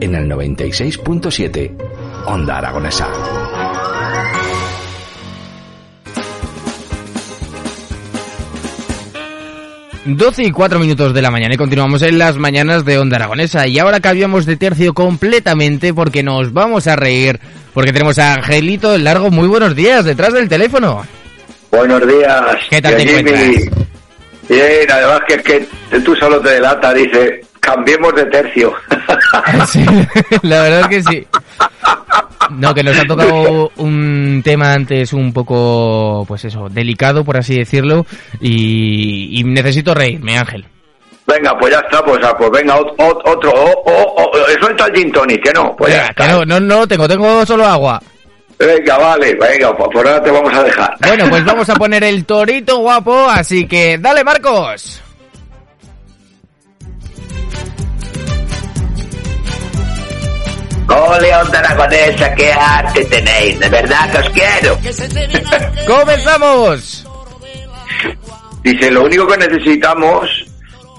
En el 96.7, Onda Aragonesa. Doce y cuatro minutos de la mañana y continuamos en las mañanas de Onda Aragonesa. Y ahora cambiamos de tercio completamente porque nos vamos a reír. Porque tenemos a Angelito el Largo. Muy buenos días, detrás del teléfono. Buenos días. ¿Qué tal te Jimmy. encuentras? Bien, además que es que tú solo te delata, dice, cambiemos de tercio. Sí, la verdad es que sí. No, que nos ha tocado un tema antes un poco, pues eso, delicado, por así decirlo. Y, y necesito reírme, Ángel. venga, pues ya está, pues, ah, pues venga, ot- ot- otro, oh, oh, oh, eh, suelta el gin tonic, que no, pues ya Venga, que está. no, no, no tengo, tengo solo agua. Venga, vale, venga, pues por ahora te vamos a dejar. Bueno, pues vamos a poner el torito guapo, así que dale, Marcos. Ole, onda aragonesa, qué arte tenéis, de verdad que os quiero. ¡Comenzamos! Dice, lo único que necesitamos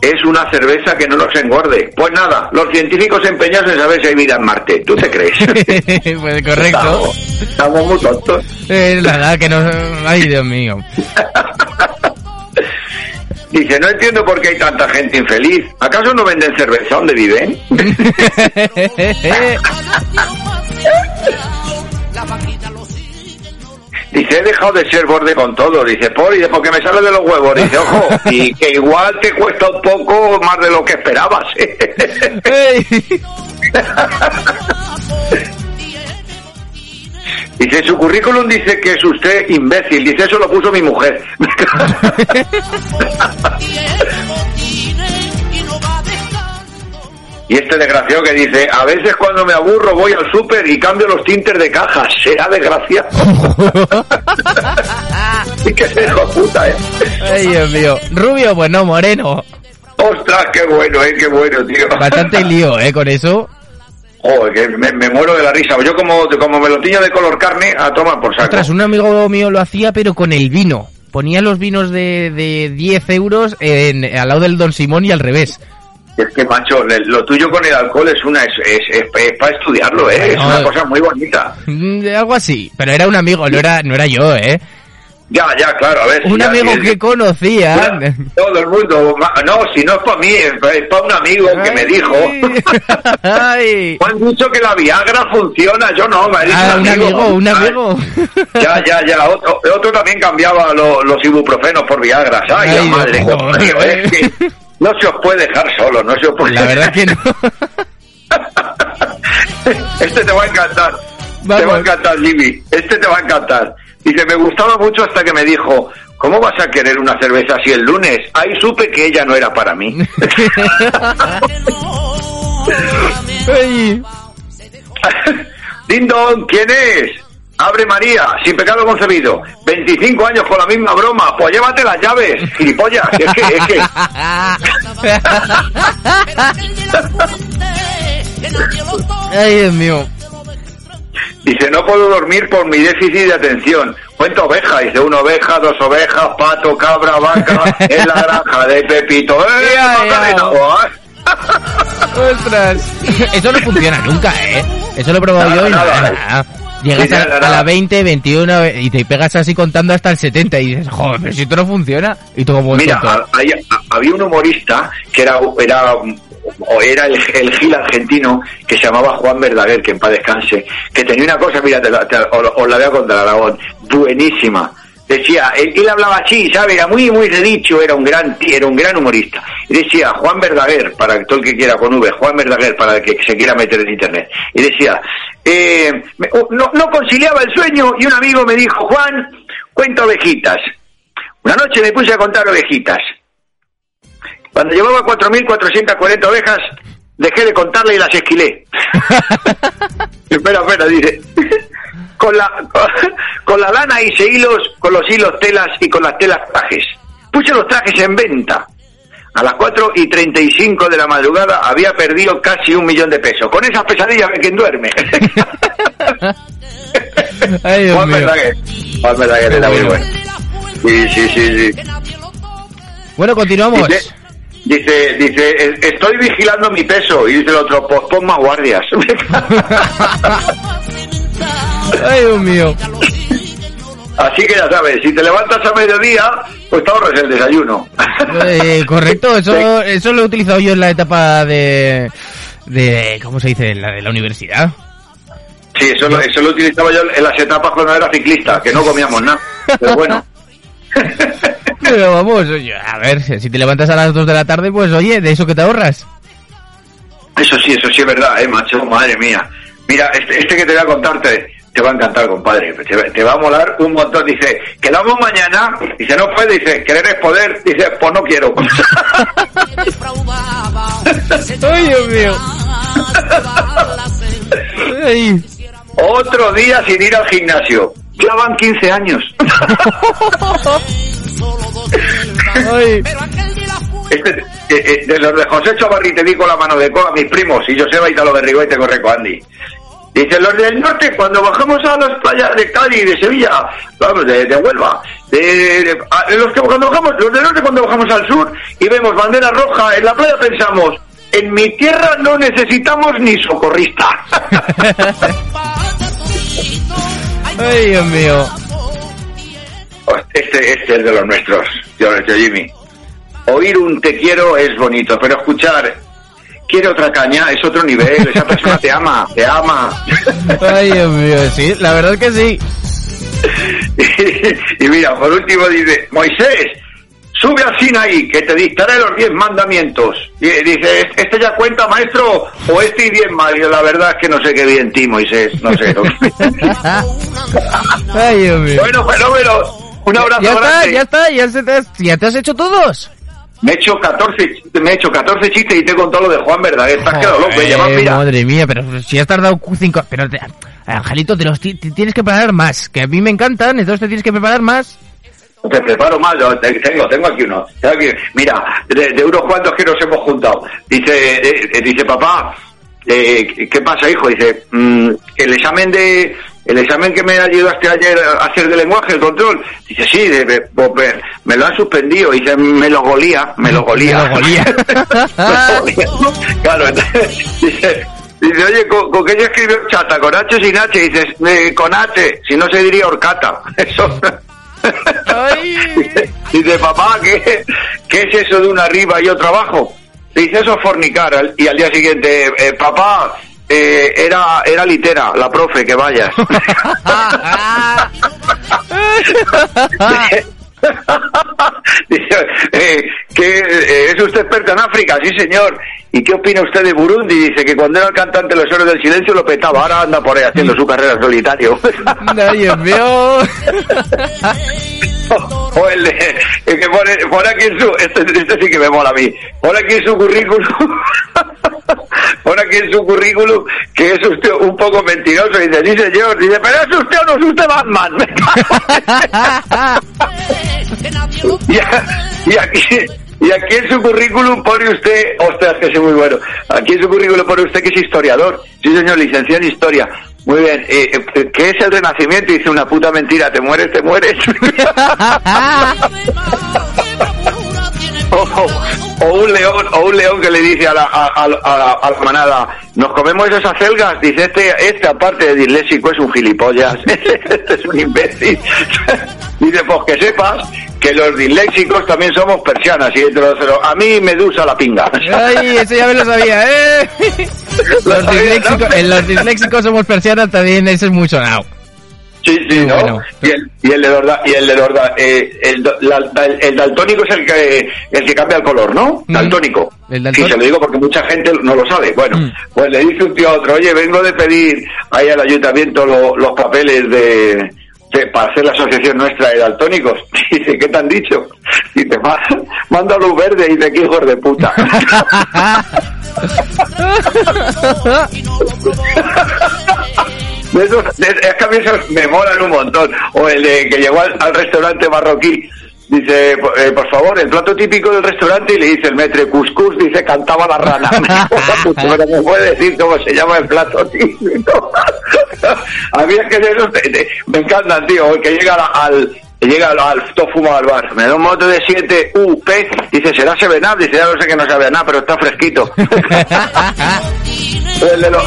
es una cerveza que no nos engorde. Pues nada, los científicos empeñados en saber si hay vida en Marte. ¿Tú te crees? pues correcto. Estamos, estamos muy tontos. Es la verdad que no... Ay, Dios mío. Dice, no entiendo por qué hay tanta gente infeliz. ¿Acaso no venden cerveza donde viven? Dice, he dejado de ser borde con todo. Dice, por, y porque me sale de los huevos. Dice, ojo, y que igual te cuesta un poco más de lo que esperabas. Dice, su currículum dice que es usted imbécil. Dice, eso lo puso mi mujer. Y este desgraciado que dice, a veces cuando me aburro voy al súper y cambio los tintes de caja. Será desgraciado. y que se hijo puta, eh. Ay, Dios mío. Rubio, pues no, moreno. Ostras, qué bueno, eh, qué bueno, tío. Bastante lío, ¿eh? Con eso. Joder, que me, me muero de la risa. Yo como, como me lo tiño de color carne, a tomar por saco. Ostras, un amigo mío lo hacía, pero con el vino. Ponía los vinos de, de 10 euros en, al lado del Don Simón y al revés. Es que, macho, lo tuyo con el alcohol es una es, es, es- es para estudiarlo, ¿eh? Es una cosa muy bonita. Mm, Algo así. Pero era un amigo, no era, no era yo, ¿eh? Ya, ya, claro, a ver. Un amigo que conocía. Todo el mundo. No, si no es para mí, es para un amigo que me dijo. Ay. Me han dicho que la Viagra funciona, yo no, me Ah, un amigo, un amigo. Ya, ya, ya. Otro, otro también cambiaba lo- los ibuprofenos por Viagras. Ay, Ay, la madre. Dios, coño, joder. es que no se os puede dejar solo, no se os puede La verdad que no. este te va a encantar. Te va a encantar, Jimmy. Este te va a encantar. Dice, me gustaba mucho hasta que me dijo, ¿cómo vas a querer una cerveza así el lunes? Ahí supe que ella no era para mí. Dindon, ¿quién es? Abre María, sin pecado concebido. 25 años con la misma broma. Pues llévate las llaves, gilipollas. Es que, es que... Ay, Dios mío. Dice, no puedo dormir por mi déficit de atención. Cuento oveja. Dice, una oveja, dos ovejas, pato, cabra, vaca, en la granja de Pepito. ¡Eh, Ya, ya. Ostras. Eso no funciona nunca, ¿eh? Eso lo he probado Nada, yo y nada, nada. Llegas Sí, a, nada, a nada. la 20, 21 y te pegas así contando hasta el 70 y dices, joder, pero si esto no funciona. Y tú como Mira, hay- había un humorista que era, era o era el, gil argentino que se llamaba Juan Verdaguer, que en paz descanse, que tenía una cosa, mira, te la- te- os, la voy a contar, Aragón, buenísima. Decía, él, hablaba así, ¿sabes? Era muy, muy redicho, era un gran, era un gran humorista. Y decía, Juan Verdaguer, para todo el que quiera con V, Juan Verdaguer, para el que se quiera meter en internet. Y decía, eh, me- no, no conciliaba el sueño y un amigo me dijo, Juan, cuenta ovejitas. Una noche me puse a contar ovejitas. Cuando llevaba 4.440 ovejas, dejé de contarle y las esquilé. espera, espera, dice. Con la, con, la lana hice hilos, con los hilos telas y con las telas trajes. Puse los trajes en venta. A las 4 y 35 de la madrugada había perdido casi un millón de pesos. Con esas pesadillas de quien duerme. Ay, Dios Juan mío. Era muy bueno. Sí, sí, sí, sí. Bueno, continuamos. Dice, dice, dice, "E- estoy vigilando mi peso. Y dice el otro, pues pon más guardias. Ay, Dios mío. Así que ya sabes, si te levantas a mediodía, pues te ahorras el desayuno. Eh, correcto, eso, eso lo he utilizado yo en la etapa de, de ¿cómo se dice? La de la universidad. Sí, eso, lo- eso lo utilizaba yo en las etapas cuando era ciclista, que no comíamos nada. Pero bueno. Pero vamos, oye, a ver, si te levantas a las 2 de la tarde, pues oye, de eso que te ahorras. Eso sí, eso sí es verdad, eh, macho, madre mía. Mira, este, este que te voy a contar te, va a encantar, compadre. Te, va- te va a molar un montón. Dice, quedamos mañana. Dice, no puede. Dice, querer es poder. Dice, pues no quiero. Ay, Dios mío. Ay. Otro día sin ir al gimnasio. Ya van 15 años. Ay. Este, eh, eh, de los de José Chobarri te di con la mano de coa a mis primos y Joseba Italo Berrigo y te corre con Andy. Dice, los del norte, cuando bajamos a las playas de Cádiz, de Sevilla, vamos, de, de Huelva, de, de- a- los que cuando bajamos, los del norte cuando bajamos al sur y vemos bandera roja en la playa pensamos, en mi tierra no necesitamos ni socorrista. Ay, Dios mío. Este, este es de los nuestros, Jimmy. Oír un te quiero es bonito, pero escuchar quiere otra caña es otro nivel. Esa persona te ama, te ama. Ay, Dios mío, sí, la verdad es que sí. y mira, por último dice, Moisés, sube al Sinaí, que te dictaré los diez mandamientos. Y dice, ¿este ya cuenta, maestro? ¿O este y diez más? La verdad es que no sé qué bien ti, Moisés, no sé. no. Ay, Dios mío. bueno, fenómeno. Un abrazo Ya está, ya está, ya, se te has, ya te has hecho todos. Me he hecho 14 chistes, me he hecho 14 chistes y te he contado lo de Juan Verdaguer. Te has quedado loco, vas, mira. Madre mía, pero si has tardado cu- cinco... Pero, te- Angelito, te los te tienes que preparar más, que a mí me encantan, entonces te tienes que preparar más. Te preparo yo te- tengo, tengo aquí uno. Tengo aquí- mira, de, de unos cuantos que nos hemos juntado. Dice, eh, eh, dice papá, eh, ¿qué pasa, hijo? Dice, mm, el examen de, el examen que me ayudaste ayer a hacer de lenguaje, el control. Dice, sí, de- de- pues, me, lo han suspendido. Dice, me lo golía, me lo golía. Me lo golía. Claro, entonces, dice, dice, oye, ¿con, con qué se escribió chata? ¿Con H o sin H? Dices, "Eh, con H, si no se diría horcata. Eso. Ay. Dice, dice, papá, ¿qué, ¿qué es eso de una arriba y otra abajo? Dice, eso es fornicar. Al- Y al día siguiente, eh, papá, eh, era, era litera, la profe, que vayas. Dice, eh, que eh, es usted experto en África, sí señor. ¿Y qué opina usted de Burundi? Dice que cuando era el cantante de los héroes del silencio lo petaba, ahora anda por ahí haciendo su carrera solitario. Ay, Dios mío. o el, de- el que pone, pone aquí en su, este, este sí que me mola a mí, pone aquí en su currículum, pone aquí en su currículum que es usted un poco mentiroso dice, sí señor, dice, pero es usted o no es usted Batman. y, aquí, y aquí en su currículum pone usted, ostras, que es muy bueno, aquí en su currículum pone usted que es historiador, sí señor, licenciado en historia. Muy bien, eh, eh, ¿qué es el renacimiento? Y dice una puta mentira, te mueres, te mueres. o, o un león o un león que le dice a la, a, a- a- a la manada nos comemos esas acelgas dice este este aparte de disléxico es un gilipollas este es un imbécil dice pues que sepas que los disléxicos también somos persianas y entre los a mí me dusa la pinga Ay, eso ya me lo sabía, ¿eh? Lo Los sabía, disléxicos, ¿no? en los disléxicos somos persianas también, eso es muy sonado. Sí, sí, Muy ¿no? bueno. Y, el, y el de los, y el de los, eh, el, la- el- el daltónico es el que, el que cambia el color, ¿no? Mm. Daltónico. El Sí, se lo digo porque mucha gente no lo sabe. Bueno, Mm. pues le dice un tío a otro, oye, vengo de pedir ahí al ayuntamiento lo- los papeles de, de- para hacer la asociación nuestra de daltónicos. Dice, ¿qué te han dicho? Dice, "Ma- manda luz verde y dice, qué hijos de puta. De esos- de- es que a mí esos me molan un montón. O el de que llegó al, al restaurante marroquí. Dice, por, eh, por favor, el plato típico del restaurante y le dice el metre cuscús, dice, cantaba la rana. Pero me puede decir cómo se llama el plato típico. a mí es que de esos me encantan, tío, el que llega al, llega al, al fumado al bar. Me da un moto de 7 UP, dice, será Sevenab, dice, ya no sé que no sabe nada, pero está fresquito. El de los,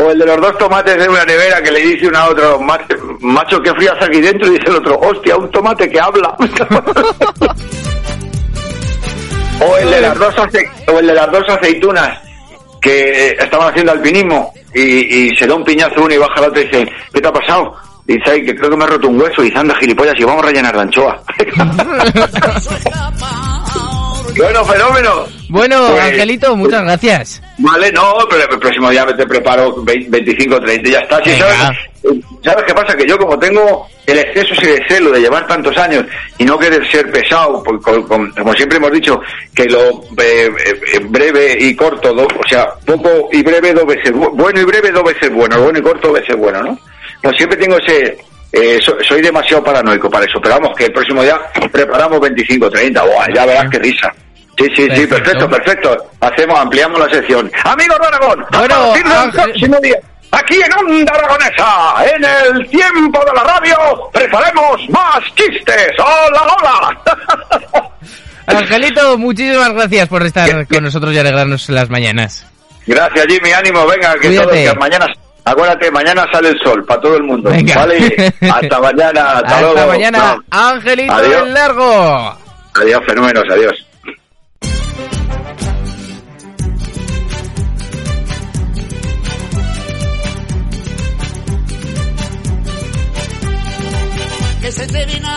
o el de los dos tomates de una nevera que le dice uno a otro, macho, macho ¿qué frías aquí dentro? Y dice el otro, hostia, un tomate que habla. o el de las dos ace- o el de las dos aceitunas que estaban haciendo alpinismo y, y se da un piñazo uno y baja el otro y dice, ¿qué te ha pasado? Dice, ay, que creo que me he roto un hueso y dice, anda gilipollas y vamos a rellenar de anchoa. bueno, fenómeno. Bueno, Pues- Angelito, muchas gracias. Vale, no, pero el próximo día te preparo 20, 25, 30 y ya está. Sí, Venga. ¿sabes? ¿Sabes qué pasa? Que yo como tengo el exceso ese de celo de llevar tantos años y no querer ser pesado, con- como siempre hemos dicho, que lo eh, eh, breve y corto, do- o sea, poco y breve dos veces, bu- bueno y breve dos veces bueno, bueno y corto dos veces bueno, ¿no? Pues siempre tengo ese... eh, so- soy demasiado paranoico para eso, pero vamos, que el próximo día preparamos 25, 30, Buah, ya verás qué risa. Sí, sí, sí, Perfecto. perfecto, perfecto. Hacemos, ampliamos la sección. Amigos de Aragón, Bueno, a partir del Ángel- próximo día, aquí en Onda Aragonesa, en el tiempo de la radio, preparemos más chistes. ¡Hola, hola! Angelito, muchísimas gracias por estar con nosotros y alegrarnos las mañanas. Gracias, Jimmy, ánimo, venga, que todo, que mañana, acuérdate, mañana sale el sol para todo el mundo. Venga. Vale, hasta mañana, hasta, Hasta luego. mañana. Angelito Adiós. Largo. Adiós, fenómenos, adiós. que se te viene a